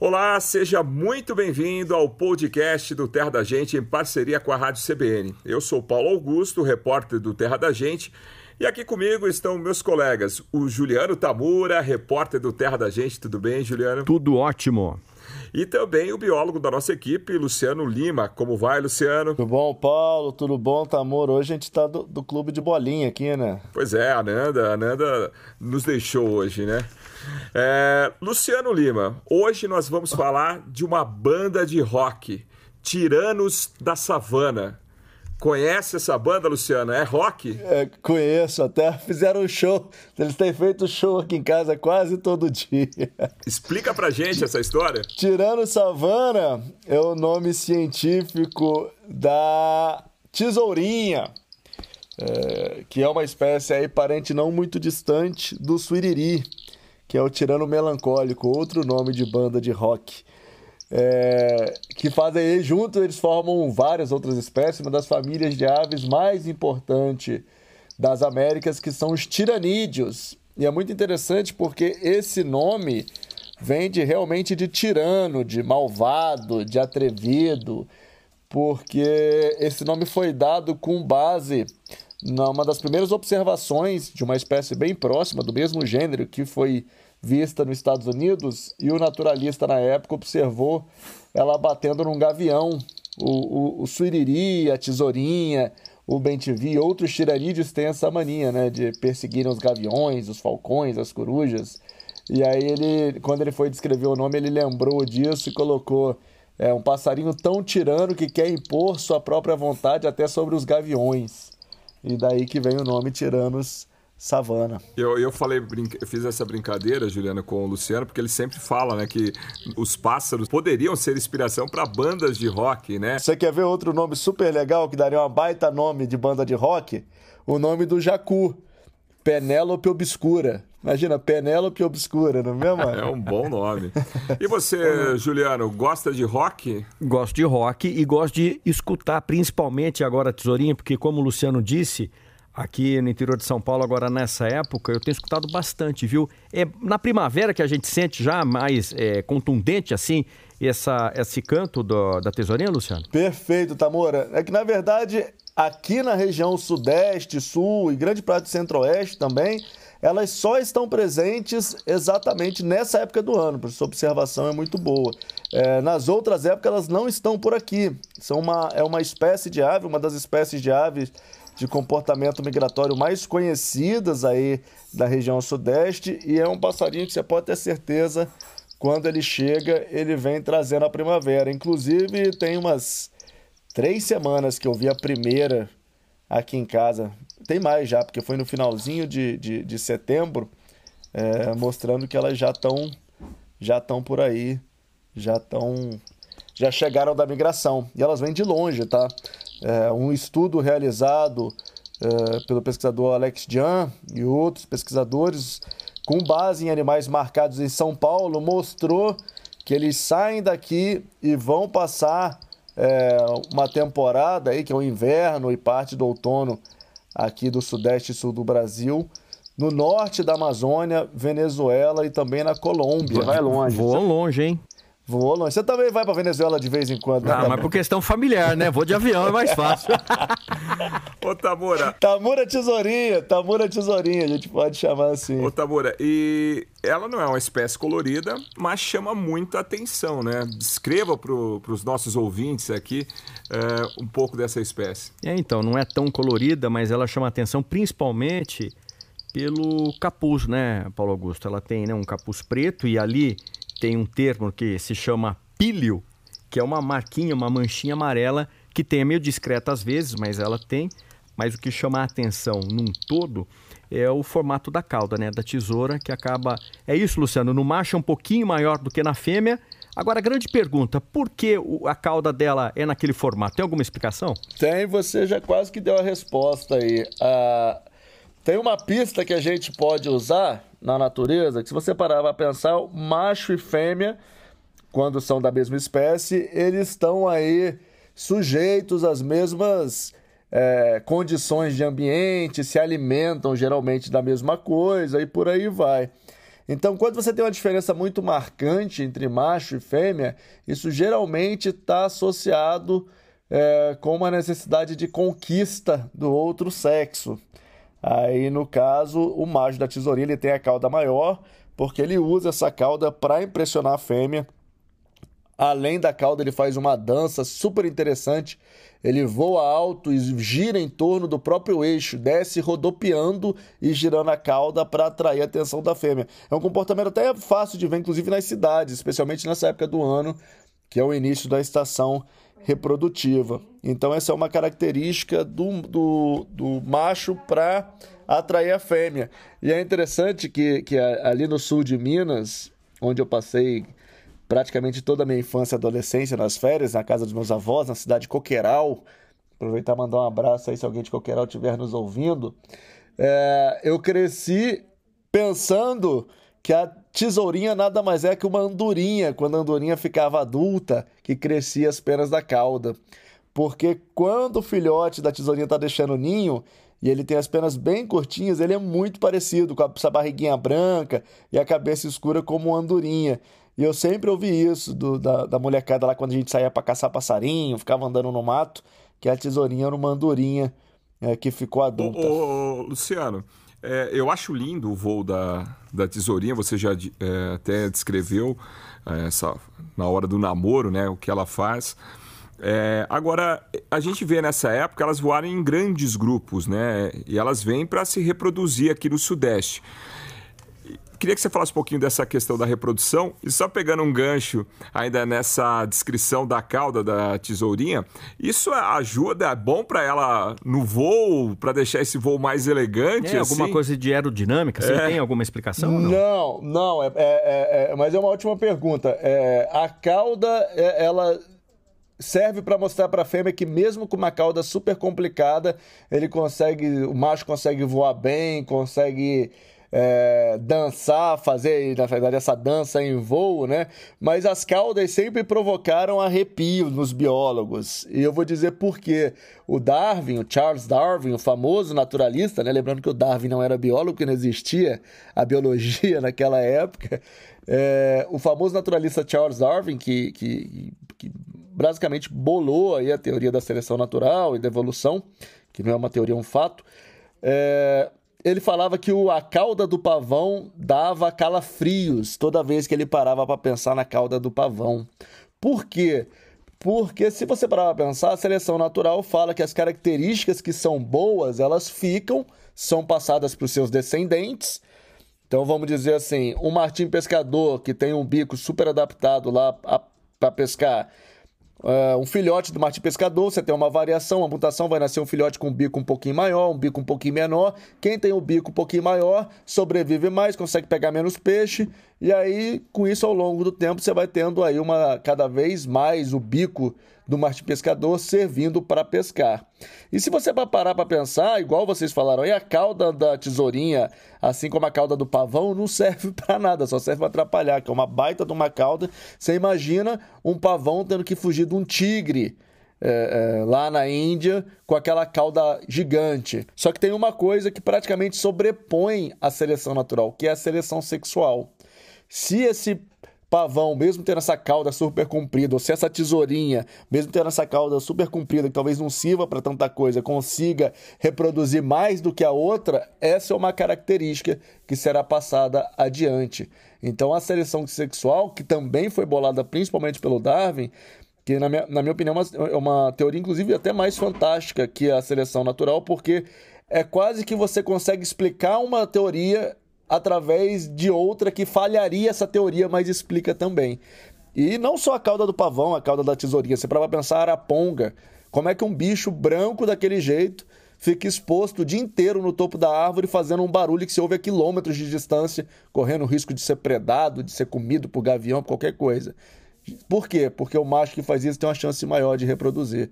Olá, seja muito bem-vindo ao podcast do Terra da Gente em parceria com a Rádio CBN. Eu sou Paulo Augusto, repórter do Terra da Gente, e aqui comigo estão meus colegas, o Juliano Tamura, repórter do Terra da Gente. Tudo bem, Juliano? Tudo ótimo. E também o biólogo da nossa equipe, Luciano Lima. Como vai, Luciano? Tudo bom, Paulo? Tudo bom, Tamura? Hoje a gente está do, do, clube de bolinha aqui, né? Pois é, a Nanda, a Nanda nos deixou hoje, né? É, Luciano Lima, hoje nós vamos falar de uma banda de rock, Tiranos da Savana. Conhece essa banda, Luciano? É rock? É, conheço, até fizeram um show. Eles têm feito show aqui em casa quase todo dia. Explica pra gente essa história. Tirano Savana é o nome científico da tesourinha, é, que é uma espécie aí parente não muito distante do suiriri que é o Tirano Melancólico, outro nome de banda de rock. É, que fazem juntos, eles formam várias outras espécies, uma das famílias de aves mais importante das Américas, que são os tiranídeos. E é muito interessante porque esse nome vem de, realmente de tirano, de malvado, de atrevido, porque esse nome foi dado com base numa das primeiras observações de uma espécie bem próxima, do mesmo gênero, que foi vista nos Estados Unidos, e o naturalista na época observou ela batendo num gavião. O, o, o suiriri, a tesourinha, o bentivi e outros tiranídeos têm essa mania né, de perseguirem os gaviões, os falcões, as corujas. E aí ele, quando ele foi descrever o nome, ele lembrou disso e colocou é, um passarinho tão tirano que quer impor sua própria vontade até sobre os gaviões. E daí que vem o nome Tiranos savana. Eu, eu falei, eu fiz essa brincadeira, Juliana, com o Luciano, porque ele sempre fala, né, que os pássaros poderiam ser inspiração para bandas de rock, né? Você quer ver outro nome super legal que daria uma baita nome de banda de rock? O nome do Jacu, Penélope Obscura. Imagina, Penélope Obscura, não é mesmo? É um bom nome. E você, Juliano, gosta de rock? Gosto de rock e gosto de escutar, principalmente agora, Tesourinha, porque como o Luciano disse, aqui no interior de São Paulo, agora nessa época, eu tenho escutado bastante, viu? É na primavera que a gente sente já mais é, contundente, assim, essa, esse canto do, da tesourinha, Luciano? Perfeito, Tamora. É que, na verdade, aqui na região sudeste, sul e grande parte do centro-oeste também, elas só estão presentes exatamente nessa época do ano, por sua observação é muito boa. É, nas outras épocas elas não estão por aqui. São uma, é uma espécie de ave, uma das espécies de aves de comportamento migratório mais conhecidas aí da região sudeste e é um passarinho que você pode ter certeza quando ele chega ele vem trazendo a primavera. Inclusive tem umas três semanas que eu vi a primeira aqui em casa. Tem mais já, porque foi no finalzinho de, de, de setembro, é, mostrando que elas já estão já estão por aí, já estão já chegaram da migração. E elas vêm de longe, tá? É, um estudo realizado é, pelo pesquisador Alex Jan e outros pesquisadores, com base em animais marcados em São Paulo, mostrou que eles saem daqui e vão passar é, uma temporada aí, que é o inverno e parte do outono aqui do sudeste e sul do Brasil, no norte da Amazônia, Venezuela e também na Colômbia. Vai longe. Voam longe, hein? Voou longe. Você também vai para Venezuela de vez em quando, né? Ah, mas por questão familiar, né? Vou de avião, é mais fácil. Ô, Tamura. Tamura Tesourinha, Tamura Tesourinha, a gente pode chamar assim. Ô, Tamura, e ela não é uma espécie colorida, mas chama muita atenção, né? Descreva para os nossos ouvintes aqui é, um pouco dessa espécie. É, então, não é tão colorida, mas ela chama atenção principalmente pelo capuz, né, Paulo Augusto? Ela tem né, um capuz preto e ali tem um termo que se chama pílio, que é uma marquinha, uma manchinha amarela que tem, é meio discreta às vezes, mas ela tem. Mas o que chama a atenção num todo é o formato da cauda, né? Da tesoura, que acaba. É isso, Luciano. No macho é um pouquinho maior do que na fêmea. Agora, a grande pergunta: por que a cauda dela é naquele formato? Tem alguma explicação? Tem, você já quase que deu a resposta aí. Ah, tem uma pista que a gente pode usar na natureza, que se você parar para pensar, macho e fêmea, quando são da mesma espécie, eles estão aí sujeitos às mesmas é, condições de ambiente, se alimentam geralmente da mesma coisa e por aí vai. Então, quando você tem uma diferença muito marcante entre macho e fêmea, isso geralmente está associado é, com uma necessidade de conquista do outro sexo. Aí, no caso, o macho da tesourinha ele tem a cauda maior, porque ele usa essa cauda para impressionar a fêmea. Além da cauda, ele faz uma dança super interessante. Ele voa alto e gira em torno do próprio eixo, desce rodopiando e girando a cauda para atrair a atenção da fêmea. É um comportamento até fácil de ver, inclusive nas cidades, especialmente nessa época do ano, que é o início da estação reprodutiva. Então, essa é uma característica do, do, do macho para atrair a fêmea. E é interessante que, que ali no sul de Minas, onde eu passei praticamente toda a minha infância e adolescência nas férias, na casa dos meus avós, na cidade de Coqueiral, aproveitar e mandar um abraço aí se alguém de Coqueiral estiver nos ouvindo, é, eu cresci pensando que a tesourinha nada mais é que uma andorinha, quando a andorinha ficava adulta, que crescia as penas da cauda. Porque quando o filhote da tesourinha está deixando o ninho e ele tem as penas bem curtinhas, ele é muito parecido com essa barriguinha branca e a cabeça escura como uma andorinha. E eu sempre ouvi isso do, da, da molecada lá quando a gente saía para caçar passarinho, ficava andando no mato, que a tesourinha era uma andorinha é, que ficou adulta. Ô, ô, Luciano, é, eu acho lindo o voo da, da tesourinha, você já é, até descreveu é, essa, na hora do namoro, né, o que ela faz. É, agora, a gente vê nessa época elas voarem em grandes grupos, né? E elas vêm para se reproduzir aqui no Sudeste. Queria que você falasse um pouquinho dessa questão da reprodução e só pegando um gancho ainda nessa descrição da cauda da tesourinha, isso ajuda, é bom para ela no voo, para deixar esse voo mais elegante? É, assim? Alguma coisa de aerodinâmica? Você é. tem alguma explicação? Não, não, não é, é, é, é, mas é uma ótima pergunta. É, a cauda, ela serve para mostrar para a fêmea que mesmo com uma cauda super complicada, ele consegue, o macho consegue voar bem, consegue é, dançar, fazer, na verdade, essa dança em voo, né? Mas as caudas sempre provocaram arrepio nos biólogos. E eu vou dizer por quê. O Darwin, o Charles Darwin, o famoso naturalista, né? Lembrando que o Darwin não era biólogo, porque não existia a biologia naquela época. É, o famoso naturalista Charles Darwin, que, que, que basicamente bolou aí a teoria da seleção natural e da evolução, que não é uma teoria, é um fato. É, ele falava que o, a cauda do pavão dava calafrios toda vez que ele parava para pensar na cauda do pavão. Por quê? Porque se você parar para pensar, a seleção natural fala que as características que são boas, elas ficam, são passadas para os seus descendentes. Então vamos dizer assim, um martim pescador que tem um bico super adaptado lá para pescar, Uh, um filhote do martim pescador, você tem uma variação, uma mutação, vai nascer um filhote com um bico um pouquinho maior, um bico um pouquinho menor. Quem tem o um bico um pouquinho maior sobrevive mais, consegue pegar menos peixe, e aí, com isso, ao longo do tempo, você vai tendo aí uma cada vez mais o bico do martim pescador servindo para pescar. E se você parar para pensar, igual vocês falaram, aí a cauda da tesourinha, assim como a cauda do pavão, não serve para nada, só serve para atrapalhar, que é uma baita de uma cauda. Você imagina um pavão tendo que fugir de um tigre. É, é, lá na Índia com aquela cauda gigante. Só que tem uma coisa que praticamente sobrepõe a seleção natural, que é a seleção sexual. Se esse pavão, mesmo tendo essa cauda super comprida, ou se essa tesourinha, mesmo tendo essa cauda super comprida, que talvez não sirva para tanta coisa, consiga reproduzir mais do que a outra, essa é uma característica que será passada adiante. Então, a seleção sexual, que também foi bolada principalmente pelo Darwin, que na minha, na minha opinião é uma, é uma teoria, inclusive, até mais fantástica que a seleção natural, porque é quase que você consegue explicar uma teoria através de outra que falharia essa teoria, mas explica também. E não só a cauda do pavão, a cauda da tesourinha, você para pensar a araponga. Como é que um bicho branco daquele jeito fica exposto o dia inteiro no topo da árvore fazendo um barulho que se ouve a quilômetros de distância, correndo o risco de ser predado, de ser comido por gavião, qualquer coisa. Por quê? Porque o macho que faz isso tem uma chance maior de reproduzir.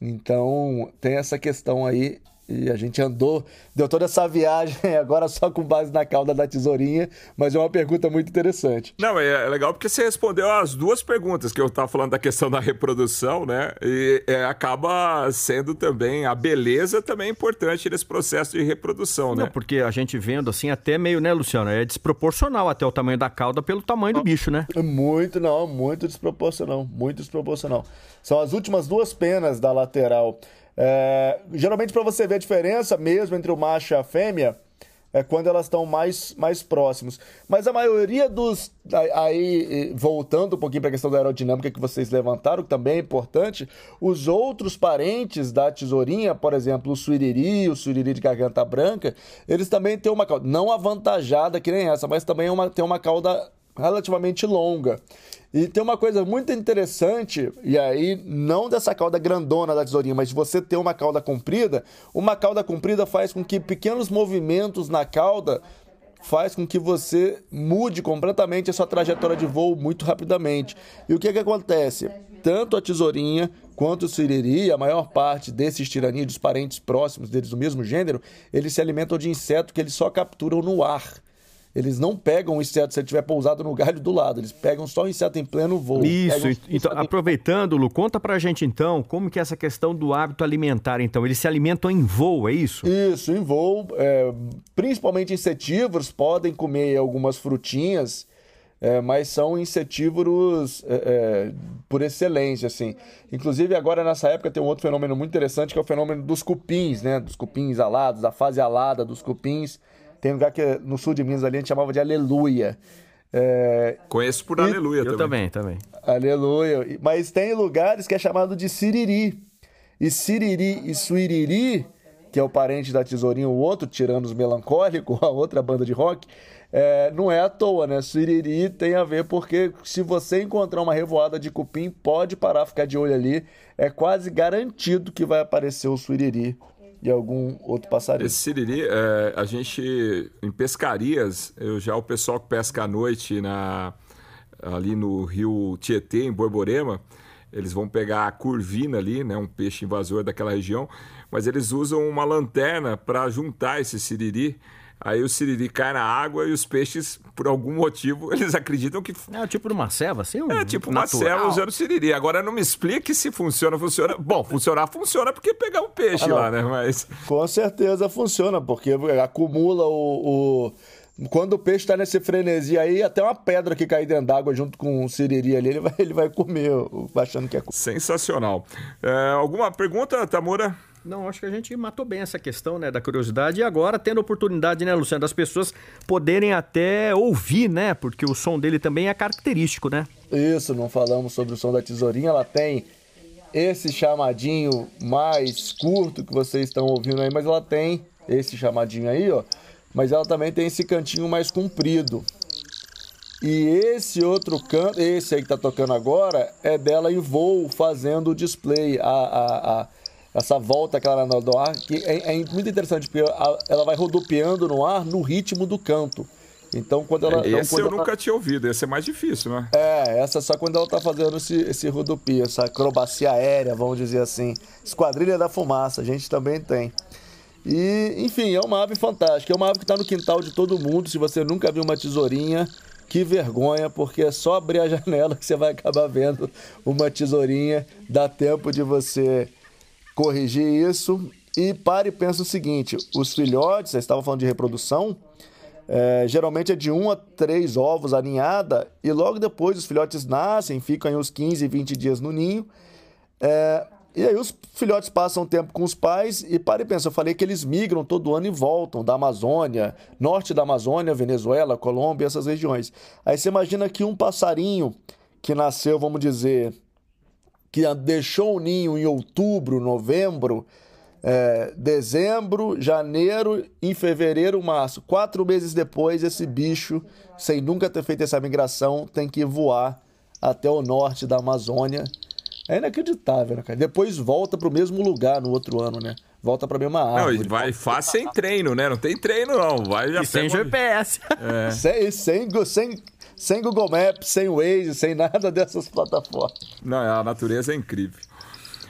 Então, tem essa questão aí E a gente andou, deu toda essa viagem agora só com base na cauda da tesourinha, mas é uma pergunta muito interessante. Não, é, é legal porque você respondeu as duas perguntas que eu estava falando da questão da reprodução, né? E é, acaba sendo também a beleza também é importante nesse processo de reprodução, né? Não, porque a gente vendo assim até meio, né, Luciano? É desproporcional até o tamanho da cauda pelo tamanho do bicho, né? Muito, não, muito desproporcional, muito desproporcional. São as últimas duas penas da lateral. É, geralmente, para você ver a diferença mesmo entre o macho e a fêmea, é quando elas estão mais, mais próximos. Mas a maioria dos. Aí, voltando um pouquinho para a questão da aerodinâmica que vocês levantaram, que também é importante, os outros parentes da tesourinha, por exemplo, o suiriri, o suiriri de garganta branca, eles também têm uma cauda, não avantajada que nem essa, mas também é uma, tem uma cauda relativamente longa. E tem uma coisa muito interessante, e aí não dessa cauda grandona da tesourinha, mas de você ter uma cauda comprida, uma cauda comprida faz com que pequenos movimentos na cauda faz com que você mude completamente a sua trajetória de voo muito rapidamente. E o que, que acontece? Tanto a tesourinha quanto o siriri, a maior parte desses tiranídeos, parentes próximos deles do mesmo gênero, eles se alimentam de inseto que eles só capturam no ar. Eles não pegam o inseto se ele estiver pousado no galho do lado, eles pegam só o inseto em pleno voo. Isso, então, aproveitando, Lu, conta pra gente então como que é essa questão do hábito alimentar, então. Eles se alimentam em voo, é isso? Isso, em voo. É, principalmente insetívoros, podem comer algumas frutinhas, é, mas são insetívoros é, é, por excelência, assim. Inclusive, agora nessa época tem um outro fenômeno muito interessante, que é o fenômeno dos cupins, né? Dos cupins alados, da fase alada dos cupins tem lugar que no sul de Minas ali a gente chamava de Aleluia. É... Conheço por Aleluia eu também. também, também. Aleluia. Mas tem lugares que é chamado de Siriri. E Siriri e Suiriri, que é o parente da Tesourinha, o outro tirando os melancólicos, a outra banda de rock, é, não é à toa, né? Suiriri tem a ver porque se você encontrar uma revoada de cupim, pode parar, ficar de olho ali. É quase garantido que vai aparecer o Suiriri de algum outro passarinho. Esse siriri, é, a gente, em pescarias, eu já o pessoal que pesca à noite na, ali no rio Tietê, em Borborema, eles vão pegar a curvina ali, né, um peixe invasor daquela região, mas eles usam uma lanterna para juntar esse siriri Aí o siriri cai na água e os peixes, por algum motivo, eles acreditam que. É tipo de uma ceva, assim? Um é tipo uma ceva usando siriri. Agora não me explique se funciona, funciona. Bom, funcionar funciona porque pegar um peixe ah, lá, né? Mas. Com certeza funciona, porque acumula o... o quando o peixe está nesse frenesi aí, até uma pedra que cair dentro d'água junto com o siriri ali, ele vai, ele vai comer, achando que é. Sensacional. É, alguma pergunta, Tamura? Não, acho que a gente matou bem essa questão né, da curiosidade. E agora, tendo a oportunidade, né, Luciano, das pessoas poderem até ouvir, né? Porque o som dele também é característico, né? Isso, não falamos sobre o som da tesourinha. Ela tem esse chamadinho mais curto que vocês estão ouvindo aí, mas ela tem esse chamadinho aí, ó. Mas ela também tem esse cantinho mais comprido. E esse outro canto, esse aí que tá tocando agora, é dela em voo fazendo o display. a, a, a essa volta que ela dá no ar, que é, é, muito interessante, porque ela vai rodopiando no ar no ritmo do canto. Então, quando ela. Esse então, quando eu nunca tinha ouvido, esse é mais difícil, né? É, essa é só quando ela tá fazendo esse, esse rodopio, essa acrobacia aérea, vamos dizer assim. Esquadrilha da fumaça, a gente também tem. E, enfim, é uma ave fantástica. É uma ave que está no quintal de todo mundo. Se você nunca viu uma tesourinha, que vergonha, porque é só abrir a janela que você vai acabar vendo uma tesourinha. Dá tempo de você corrigir isso e pare e pensa o seguinte: os filhotes, vocês estavam falando de reprodução, é, geralmente é de 1 a 3 ovos aninhada e logo depois os filhotes nascem, ficam uns 15, 20 dias no ninho. É, e aí os filhotes passam tempo com os pais e pare e pensa, eu falei que eles migram todo ano e voltam da Amazônia, norte da Amazônia, Venezuela, Colômbia, essas regiões. Aí você imagina que um passarinho que nasceu, vamos dizer, que deixou o ninho em outubro, novembro, é, dezembro, janeiro, em fevereiro, março. Quatro meses depois, esse bicho, sem nunca ter feito essa migração, tem que voar até o norte da Amazônia. É inacreditável, né, cara? Depois volta para o mesmo lugar no outro ano, né? Volta para a mesma árvore. Não, e vai faz sem treino, né? Não tem treino, não. Vai já e sem GPS. É. Sem, sem, sem, sem Google Maps, sem Waze, sem nada dessas plataformas. Não, a natureza é incrível.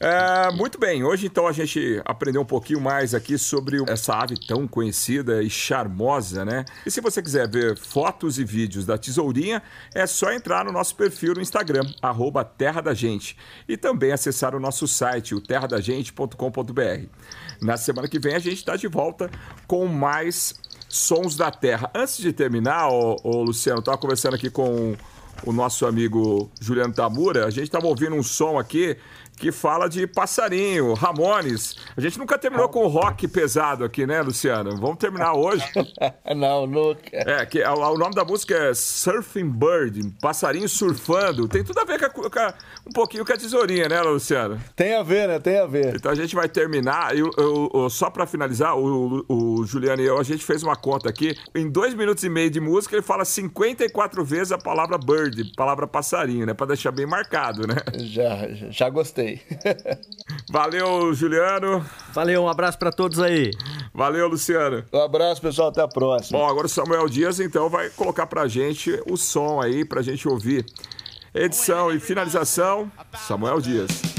É, muito bem, hoje então a gente aprendeu um pouquinho mais aqui sobre essa ave tão conhecida e charmosa, né? E se você quiser ver fotos e vídeos da tesourinha, é só entrar no nosso perfil no Instagram, arroba Terra da Gente, e também acessar o nosso site, o terradagente.com.br. Na semana que vem a gente está de volta com mais Sons da Terra. Antes de terminar, ô, ô Luciano, estava conversando aqui com o nosso amigo Juliano Tamura, a gente estava ouvindo um som aqui que fala de passarinho, Ramones. A gente nunca terminou com rock pesado aqui, né, Luciano? Vamos terminar hoje. Não, nunca. É, que o, o nome da música é Surfing Bird, passarinho surfando. Tem tudo a ver com, a, com a, um pouquinho com a tesourinha, né, Luciano? Tem a ver, né? Tem a ver. Então a gente vai terminar. Eu, eu, eu só para finalizar, o, o Juliano e eu, a gente fez uma conta aqui. Em dois minutos e meio de música, ele fala 54 vezes a palavra bird, palavra passarinho, né? Para deixar bem marcado, né? Já, já gostei. Valeu, Juliano. Valeu, um abraço para todos aí. Valeu, Luciano. Um abraço, pessoal. Até a próxima. Bom, agora o Samuel Dias, então, vai colocar pra gente o som aí, pra gente ouvir. Edição e finalização, Samuel Dias.